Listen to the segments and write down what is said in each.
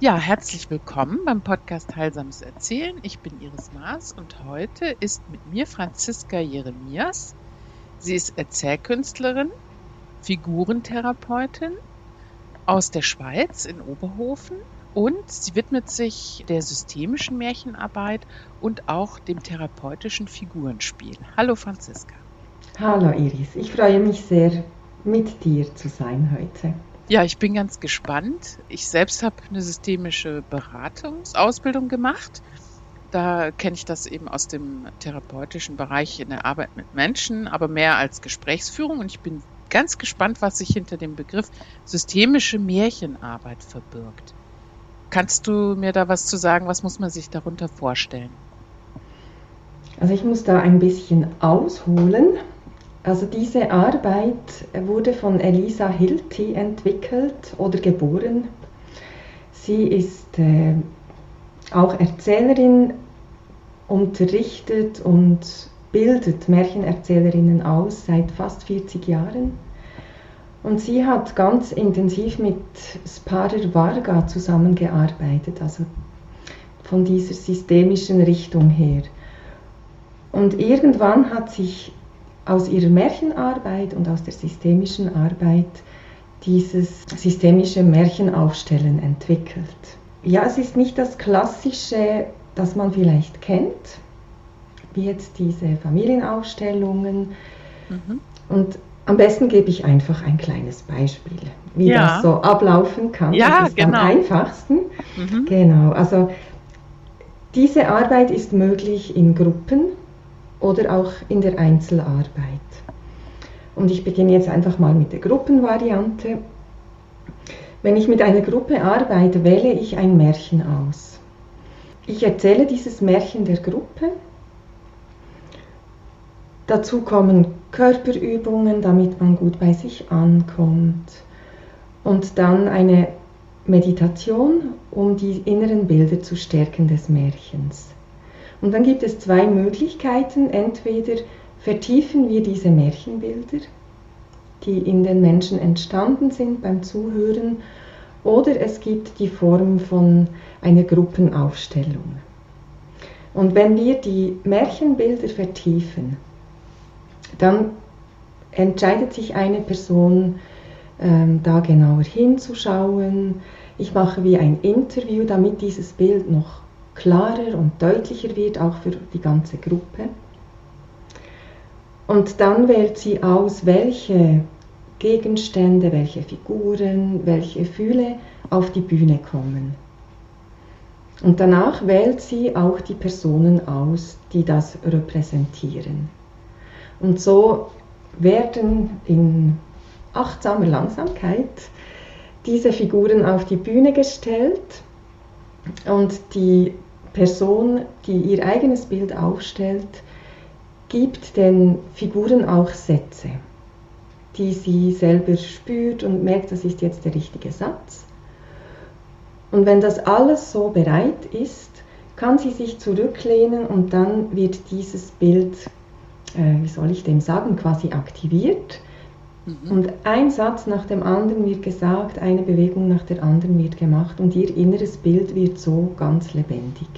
Ja, herzlich willkommen beim Podcast Heilsames Erzählen. Ich bin Iris Maas und heute ist mit mir Franziska Jeremias. Sie ist Erzählkünstlerin, Figurentherapeutin aus der Schweiz in Oberhofen und sie widmet sich der systemischen Märchenarbeit und auch dem therapeutischen Figurenspiel. Hallo Franziska. Hallo Iris, ich freue mich sehr, mit dir zu sein heute. Ja, ich bin ganz gespannt. Ich selbst habe eine systemische Beratungsausbildung gemacht. Da kenne ich das eben aus dem therapeutischen Bereich in der Arbeit mit Menschen, aber mehr als Gesprächsführung. Und ich bin ganz gespannt, was sich hinter dem Begriff systemische Märchenarbeit verbirgt. Kannst du mir da was zu sagen? Was muss man sich darunter vorstellen? Also ich muss da ein bisschen ausholen. Also diese Arbeit wurde von Elisa Hilti entwickelt oder geboren. Sie ist äh, auch Erzählerin, unterrichtet und bildet Märchenerzählerinnen aus seit fast 40 Jahren. Und sie hat ganz intensiv mit Sparer Varga zusammengearbeitet, also von dieser systemischen Richtung her. Und irgendwann hat sich aus ihrer Märchenarbeit und aus der systemischen Arbeit dieses systemische Märchenaufstellen entwickelt. Ja, es ist nicht das klassische, das man vielleicht kennt, wie jetzt diese Familienaufstellungen. Mhm. Und am besten gebe ich einfach ein kleines Beispiel, wie ja. das so ablaufen kann. Ja, das ist genau. am einfachsten. Mhm. Genau, also diese Arbeit ist möglich in Gruppen oder auch in der Einzelarbeit. Und ich beginne jetzt einfach mal mit der Gruppenvariante. Wenn ich mit einer Gruppe arbeite, wähle ich ein Märchen aus. Ich erzähle dieses Märchen der Gruppe. Dazu kommen Körperübungen, damit man gut bei sich ankommt. Und dann eine Meditation, um die inneren Bilder zu stärken des Märchens. Und dann gibt es zwei Möglichkeiten. Entweder vertiefen wir diese Märchenbilder, die in den Menschen entstanden sind beim Zuhören, oder es gibt die Form von einer Gruppenaufstellung. Und wenn wir die Märchenbilder vertiefen, dann entscheidet sich eine Person, ähm, da genauer hinzuschauen. Ich mache wie ein Interview, damit dieses Bild noch klarer und deutlicher wird, auch für die ganze Gruppe. Und dann wählt sie aus, welche Gegenstände, welche Figuren, welche Gefühle auf die Bühne kommen. Und danach wählt sie auch die Personen aus, die das repräsentieren. Und so werden in achtsamer Langsamkeit diese Figuren auf die Bühne gestellt und die Person, die ihr eigenes Bild aufstellt, gibt den Figuren auch Sätze, die sie selber spürt und merkt, das ist jetzt der richtige Satz. Und wenn das alles so bereit ist, kann sie sich zurücklehnen und dann wird dieses Bild, äh, wie soll ich dem sagen, quasi aktiviert. Mhm. Und ein Satz nach dem anderen wird gesagt, eine Bewegung nach der anderen wird gemacht und ihr inneres Bild wird so ganz lebendig.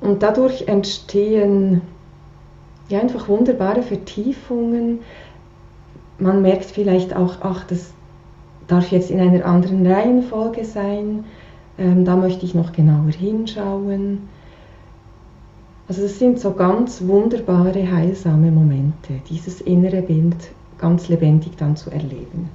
Und dadurch entstehen ja einfach wunderbare Vertiefungen. Man merkt vielleicht auch, ach, das darf jetzt in einer anderen Reihenfolge sein. Ähm, da möchte ich noch genauer hinschauen. Also das sind so ganz wunderbare, heilsame Momente, dieses innere Bild ganz lebendig dann zu erleben.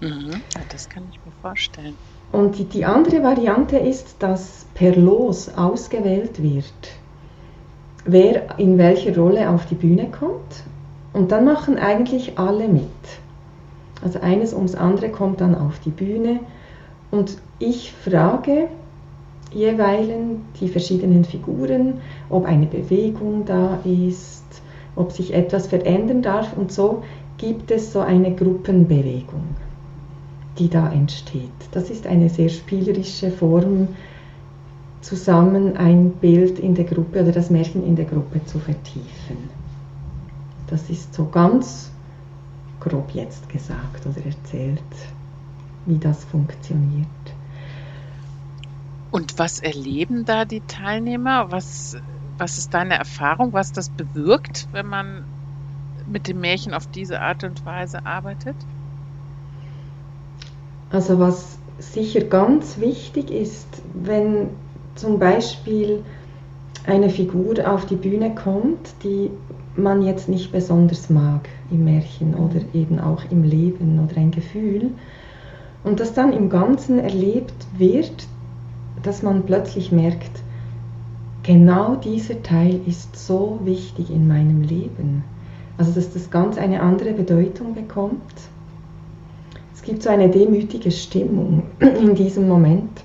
Mhm, das kann ich mir vorstellen. Und die, die andere Variante ist, dass per Los ausgewählt wird, wer in welcher Rolle auf die Bühne kommt. Und dann machen eigentlich alle mit. Also eines ums andere kommt dann auf die Bühne und ich frage jeweils die verschiedenen Figuren, ob eine Bewegung da ist, ob sich etwas verändern darf und so gibt es so eine Gruppenbewegung, die da entsteht. Das ist eine sehr spielerische Form, zusammen ein Bild in der Gruppe oder das Märchen in der Gruppe zu vertiefen. Das ist so ganz grob jetzt gesagt oder erzählt, wie das funktioniert. Und was erleben da die Teilnehmer? Was, was ist deine Erfahrung, was das bewirkt, wenn man mit dem Märchen auf diese Art und Weise arbeitet? Also was sicher ganz wichtig ist, wenn zum Beispiel eine Figur auf die Bühne kommt, die man jetzt nicht besonders mag im Märchen oder eben auch im Leben oder ein Gefühl und das dann im Ganzen erlebt wird, dass man plötzlich merkt, genau dieser Teil ist so wichtig in meinem Leben. Also dass das ganz eine andere Bedeutung bekommt. Es gibt so eine demütige Stimmung in diesem Moment.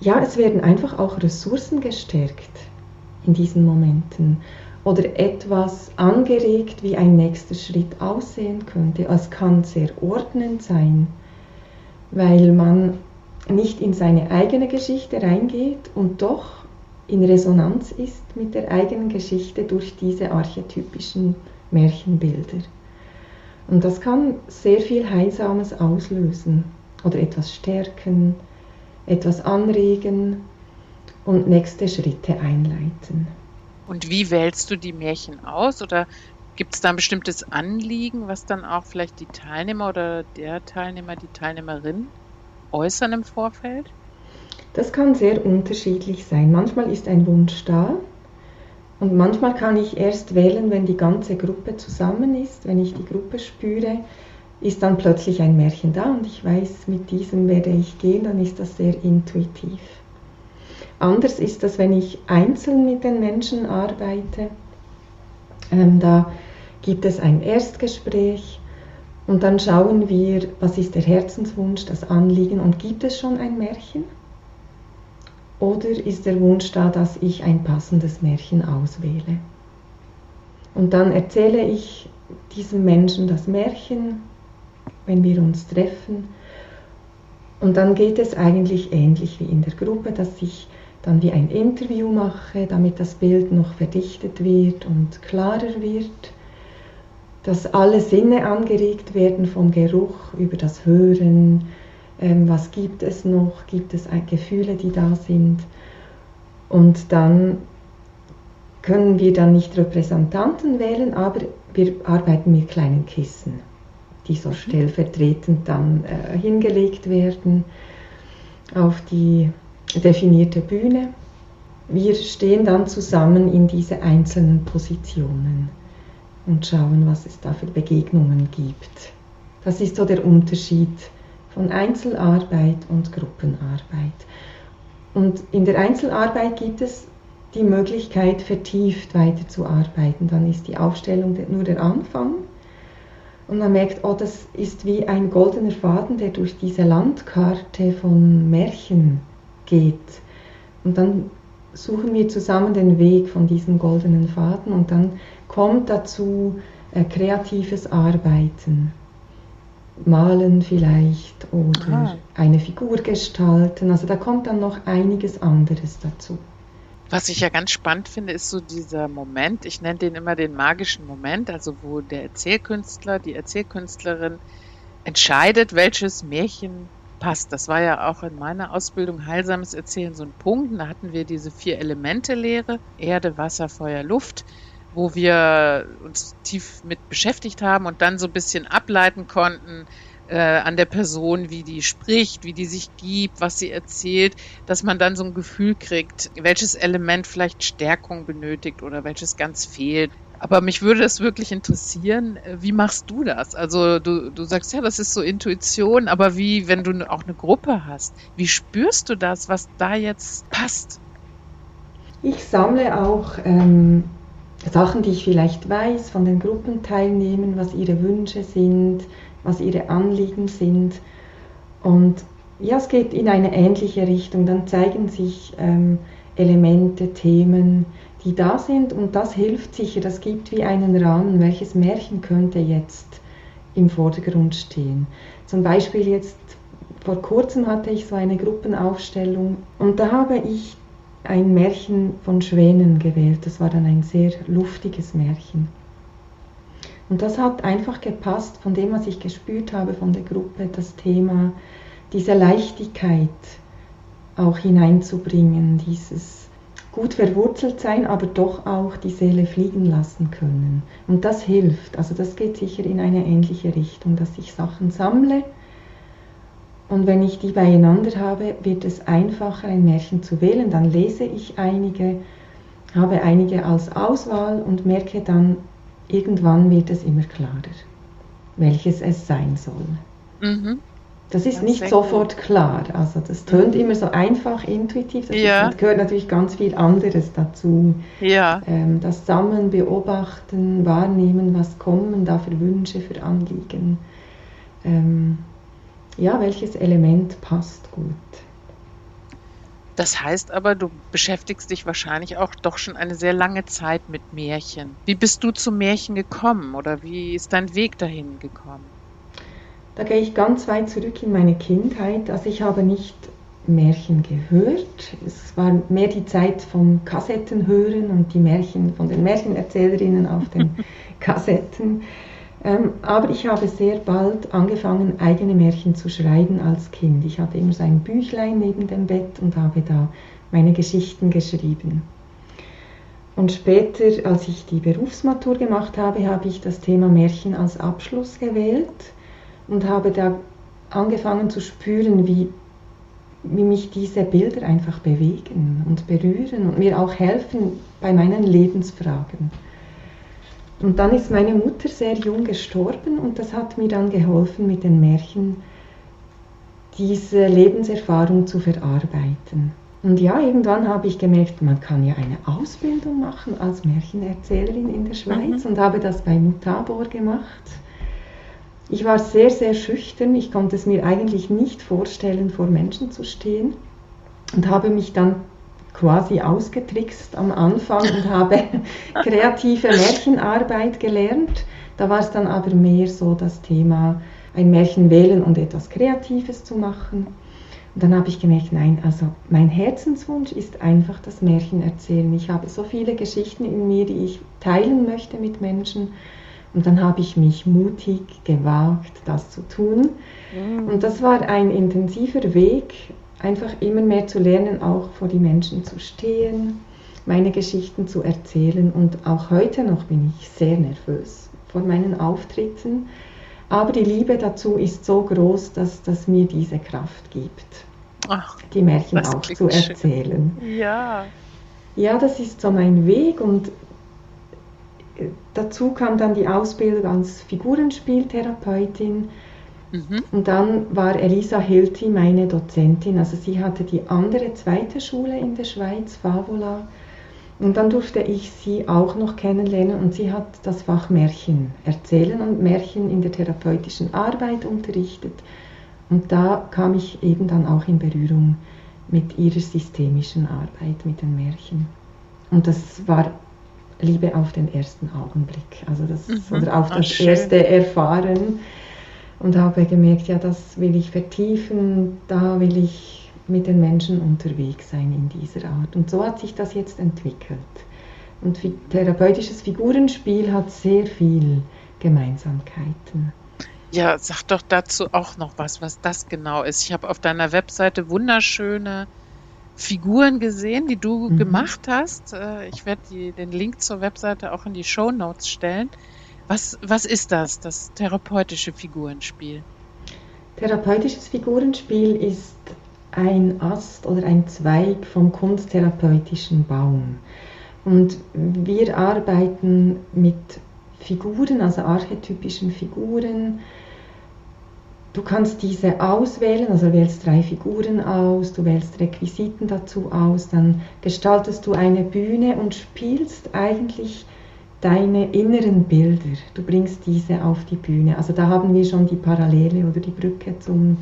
Ja, es werden einfach auch Ressourcen gestärkt in diesen Momenten oder etwas angeregt, wie ein nächster Schritt aussehen könnte. Es kann sehr ordnend sein, weil man nicht in seine eigene Geschichte reingeht und doch in Resonanz ist mit der eigenen Geschichte durch diese archetypischen Märchenbilder. Und das kann sehr viel Heilsames auslösen oder etwas stärken, etwas anregen und nächste Schritte einleiten. Und wie wählst du die Märchen aus? Oder gibt es da ein bestimmtes Anliegen, was dann auch vielleicht die Teilnehmer oder der Teilnehmer, die Teilnehmerin äußern im Vorfeld? Das kann sehr unterschiedlich sein. Manchmal ist ein Wunsch da und manchmal kann ich erst wählen, wenn die ganze Gruppe zusammen ist, wenn ich die Gruppe spüre, ist dann plötzlich ein Märchen da und ich weiß, mit diesem werde ich gehen, dann ist das sehr intuitiv. Anders ist das, wenn ich einzeln mit den Menschen arbeite. Ähm, da gibt es ein Erstgespräch und dann schauen wir, was ist der Herzenswunsch, das Anliegen und gibt es schon ein Märchen? Oder ist der Wunsch da, dass ich ein passendes Märchen auswähle? Und dann erzähle ich diesem Menschen das Märchen, wenn wir uns treffen. Und dann geht es eigentlich ähnlich wie in der Gruppe, dass ich dann wie ein Interview mache, damit das Bild noch verdichtet wird und klarer wird, dass alle Sinne angeregt werden vom Geruch über das Hören, was gibt es noch, gibt es Gefühle, die da sind. Und dann können wir dann nicht Repräsentanten wählen, aber wir arbeiten mit kleinen Kissen, die so mhm. stellvertretend dann äh, hingelegt werden auf die definierte Bühne. Wir stehen dann zusammen in diese einzelnen Positionen und schauen, was es da für Begegnungen gibt. Das ist so der Unterschied von Einzelarbeit und Gruppenarbeit. Und in der Einzelarbeit gibt es die Möglichkeit, vertieft weiterzuarbeiten. Dann ist die Aufstellung nur der Anfang. Und man merkt, oh, das ist wie ein goldener Faden, der durch diese Landkarte von Märchen geht. Und dann suchen wir zusammen den Weg von diesem goldenen Faden und dann kommt dazu äh, kreatives Arbeiten malen vielleicht oder Aha. eine Figur gestalten. Also da kommt dann noch einiges anderes dazu. Was ich ja ganz spannend finde, ist so dieser Moment, ich nenne den immer den magischen Moment, also wo der Erzählkünstler, die Erzählkünstlerin entscheidet, welches Märchen passt. Das war ja auch in meiner Ausbildung heilsames Erzählen so ein Punkt. Da hatten wir diese vier Elemente Lehre, Erde, Wasser, Feuer, Luft wo wir uns tief mit beschäftigt haben und dann so ein bisschen ableiten konnten äh, an der Person, wie die spricht, wie die sich gibt, was sie erzählt, dass man dann so ein Gefühl kriegt, welches Element vielleicht Stärkung benötigt oder welches ganz fehlt. Aber mich würde das wirklich interessieren, äh, wie machst du das? Also du, du sagst ja, das ist so Intuition, aber wie, wenn du auch eine Gruppe hast, wie spürst du das, was da jetzt passt? Ich sammle auch ähm, Sachen, die ich vielleicht weiß von den Gruppenteilnehmern, was ihre Wünsche sind, was ihre Anliegen sind. Und ja, es geht in eine ähnliche Richtung. Dann zeigen sich ähm, Elemente, Themen, die da sind und das hilft sicher, das gibt wie einen Rahmen, welches Märchen könnte jetzt im Vordergrund stehen. Zum Beispiel jetzt vor kurzem hatte ich so eine Gruppenaufstellung und da habe ich ein Märchen von Schwänen gewählt. Das war dann ein sehr luftiges Märchen. Und das hat einfach gepasst von dem, was ich gespürt habe von der Gruppe, das Thema, diese Leichtigkeit, auch hineinzubringen, dieses gut verwurzelt sein, aber doch auch die Seele fliegen lassen können. Und das hilft, also das geht sicher in eine ähnliche Richtung, dass ich Sachen sammle und wenn ich die beieinander habe, wird es einfacher, ein Märchen zu wählen. Dann lese ich einige, habe einige als Auswahl und merke dann, irgendwann wird es immer klarer, welches es sein soll. Mhm. Das ist ja, nicht sofort gut. klar. Also das tönt mhm. immer so einfach, intuitiv. Das ja. gehört natürlich ganz viel anderes dazu. Ja. Ähm, das Sammeln, Beobachten, Wahrnehmen, was kommen da für Wünsche, für Anliegen. Ähm, ja, welches Element passt gut. Das heißt aber, du beschäftigst dich wahrscheinlich auch doch schon eine sehr lange Zeit mit Märchen. Wie bist du zum Märchen gekommen oder wie ist dein Weg dahin gekommen? Da gehe ich ganz weit zurück in meine Kindheit. Also ich habe nicht Märchen gehört. Es war mehr die Zeit vom Kassettenhören und die Märchen von den Märchenerzählerinnen auf den Kassetten. Ähm, aber ich habe sehr bald angefangen, eigene Märchen zu schreiben als Kind. Ich hatte immer so ein Büchlein neben dem Bett und habe da meine Geschichten geschrieben. Und später, als ich die Berufsmatur gemacht habe, habe ich das Thema Märchen als Abschluss gewählt und habe da angefangen zu spüren, wie, wie mich diese Bilder einfach bewegen und berühren und mir auch helfen bei meinen Lebensfragen. Und dann ist meine Mutter sehr jung gestorben und das hat mir dann geholfen, mit den Märchen diese Lebenserfahrung zu verarbeiten. Und ja, irgendwann habe ich gemerkt, man kann ja eine Ausbildung machen als Märchenerzählerin in der Schweiz mhm. und habe das bei Mutabor gemacht. Ich war sehr, sehr schüchtern. Ich konnte es mir eigentlich nicht vorstellen, vor Menschen zu stehen und habe mich dann quasi ausgetrickst am Anfang und habe kreative Märchenarbeit gelernt. Da war es dann aber mehr so das Thema, ein Märchen wählen und etwas Kreatives zu machen. Und dann habe ich gemerkt, nein, also mein Herzenswunsch ist einfach das Märchen erzählen. Ich habe so viele Geschichten in mir, die ich teilen möchte mit Menschen. Und dann habe ich mich mutig gewagt, das zu tun. Mm. Und das war ein intensiver Weg, einfach immer mehr zu lernen, auch vor die Menschen zu stehen, meine Geschichten zu erzählen. Und auch heute noch bin ich sehr nervös vor meinen Auftritten. Aber die Liebe dazu ist so groß, dass das mir diese Kraft gibt, Ach, die Märchen auch zu erzählen. Schön. Ja. Ja, das ist so mein Weg und äh, dazu kam dann die Ausbildung als Figurenspieltherapeutin Mhm. Und dann war Elisa Hilti meine Dozentin. Also sie hatte die andere zweite Schule in der Schweiz, Favola. Und dann durfte ich sie auch noch kennenlernen und sie hat das Fach Märchen erzählen und Märchen in der therapeutischen Arbeit unterrichtet. Und da kam ich eben dann auch in Berührung mit ihrer systemischen Arbeit, mit den Märchen. Und das war Liebe auf den ersten Augenblick, also das, mhm. oder auf das Ach, erste Erfahren und habe gemerkt, ja, das will ich vertiefen, da will ich mit den Menschen unterwegs sein in dieser Art. Und so hat sich das jetzt entwickelt. Und therapeutisches Figurenspiel hat sehr viel Gemeinsamkeiten. Ja, sag doch dazu auch noch was, was das genau ist. Ich habe auf deiner Webseite wunderschöne Figuren gesehen, die du mhm. gemacht hast. Äh, ich werde den Link zur Webseite auch in die Show Notes stellen. Was, was ist das, das therapeutische Figurenspiel? Therapeutisches Figurenspiel ist ein Ast oder ein Zweig vom kunsttherapeutischen Baum. Und wir arbeiten mit Figuren, also archetypischen Figuren. Du kannst diese auswählen, also wählst drei Figuren aus, du wählst Requisiten dazu aus, dann gestaltest du eine Bühne und spielst eigentlich deine inneren Bilder, du bringst diese auf die Bühne. Also da haben wir schon die Parallele oder die Brücke zum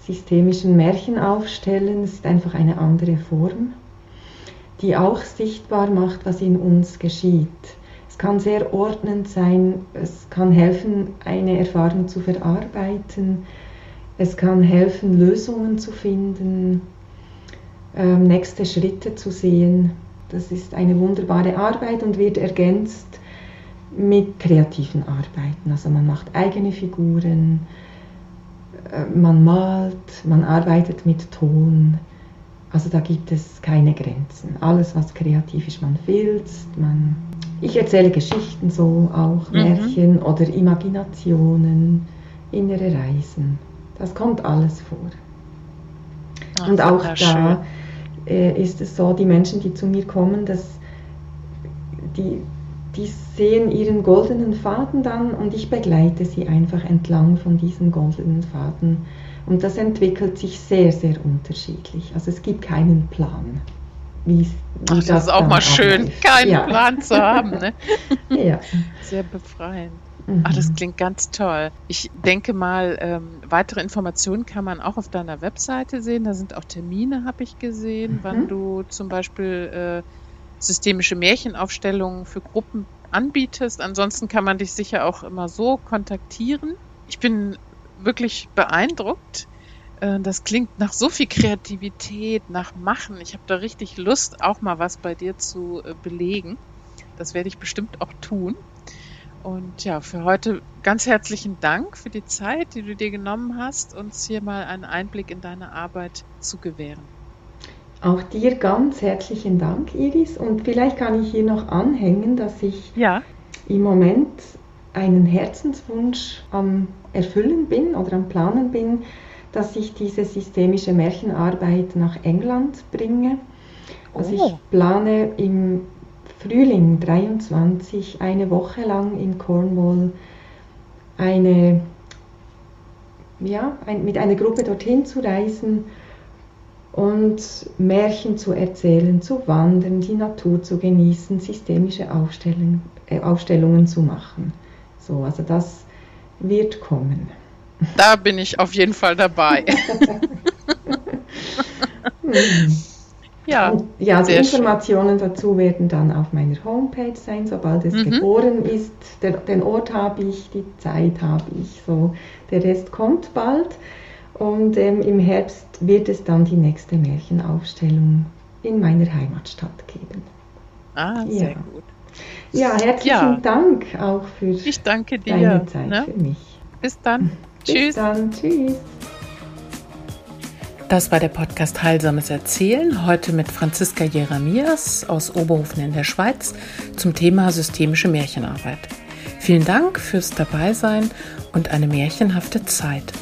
systemischen Märchenaufstellen. Es ist einfach eine andere Form, die auch sichtbar macht, was in uns geschieht. Es kann sehr ordnend sein, es kann helfen, eine Erfahrung zu verarbeiten, es kann helfen, Lösungen zu finden, ähm, nächste Schritte zu sehen. Das ist eine wunderbare Arbeit und wird ergänzt mit kreativen Arbeiten. Also man macht eigene Figuren, äh, man malt, man arbeitet mit Ton, Also da gibt es keine Grenzen. Alles, was kreativ ist, man filzt, man... Ich erzähle Geschichten so, auch mhm. Märchen oder Imaginationen, innere Reisen. Das kommt alles vor. Ach, Und auch da äh, ist es so, die Menschen, die zu mir kommen, dass die, die sehen ihren goldenen Faden dann und ich begleite sie einfach entlang von diesem goldenen Faden. Und das entwickelt sich sehr, sehr unterschiedlich. Also es gibt keinen Plan. Wie, Ach, das, das ist auch mal schön, abläuft. keinen ja. Plan zu haben. Ne? ja. Sehr befreiend. Mhm. Ach, das klingt ganz toll. Ich denke mal, ähm, weitere Informationen kann man auch auf deiner Webseite sehen. Da sind auch Termine, habe ich gesehen, mhm. wann du zum Beispiel äh, systemische Märchenaufstellungen für Gruppen anbietest. Ansonsten kann man dich sicher auch immer so kontaktieren. Ich bin wirklich beeindruckt. Äh, das klingt nach so viel Kreativität, nach Machen. Ich habe da richtig Lust, auch mal was bei dir zu äh, belegen. Das werde ich bestimmt auch tun. Und ja, für heute ganz herzlichen Dank für die Zeit, die du dir genommen hast, uns hier mal einen Einblick in deine Arbeit zu gewähren. Auch dir ganz herzlichen Dank, Iris. Und vielleicht kann ich hier noch anhängen, dass ich ja. im Moment einen Herzenswunsch am Erfüllen bin oder am Planen bin, dass ich diese systemische Märchenarbeit nach England bringe. Also oh. ich plane im Frühling 23 eine Woche lang in Cornwall eine, ja, ein, mit einer Gruppe dorthin zu reisen und Märchen zu erzählen, zu wandern, die Natur zu genießen, systemische Aufstellung, äh, Aufstellungen zu machen. So, also das wird kommen. Da bin ich auf jeden Fall dabei. hm. Ja, und, ja die Informationen schön. dazu werden dann auf meiner Homepage sein, sobald es mhm. geboren ist. Der, den Ort habe ich, die Zeit habe ich. So, der Rest kommt bald. Und ähm, im Herbst wird es dann die nächste Märchenaufstellung in meiner Heimatstadt geben. Ah, sehr ja. gut. Ja, herzlichen ja. Dank auch für ich danke dir, deine Zeit ne? für mich. Bis dann. Bis Tschüss. dann. Tschüss. Das war der Podcast Heilsames Erzählen, heute mit Franziska Jeremias aus Oberhofen in der Schweiz zum Thema systemische Märchenarbeit. Vielen Dank fürs Dabeisein und eine märchenhafte Zeit.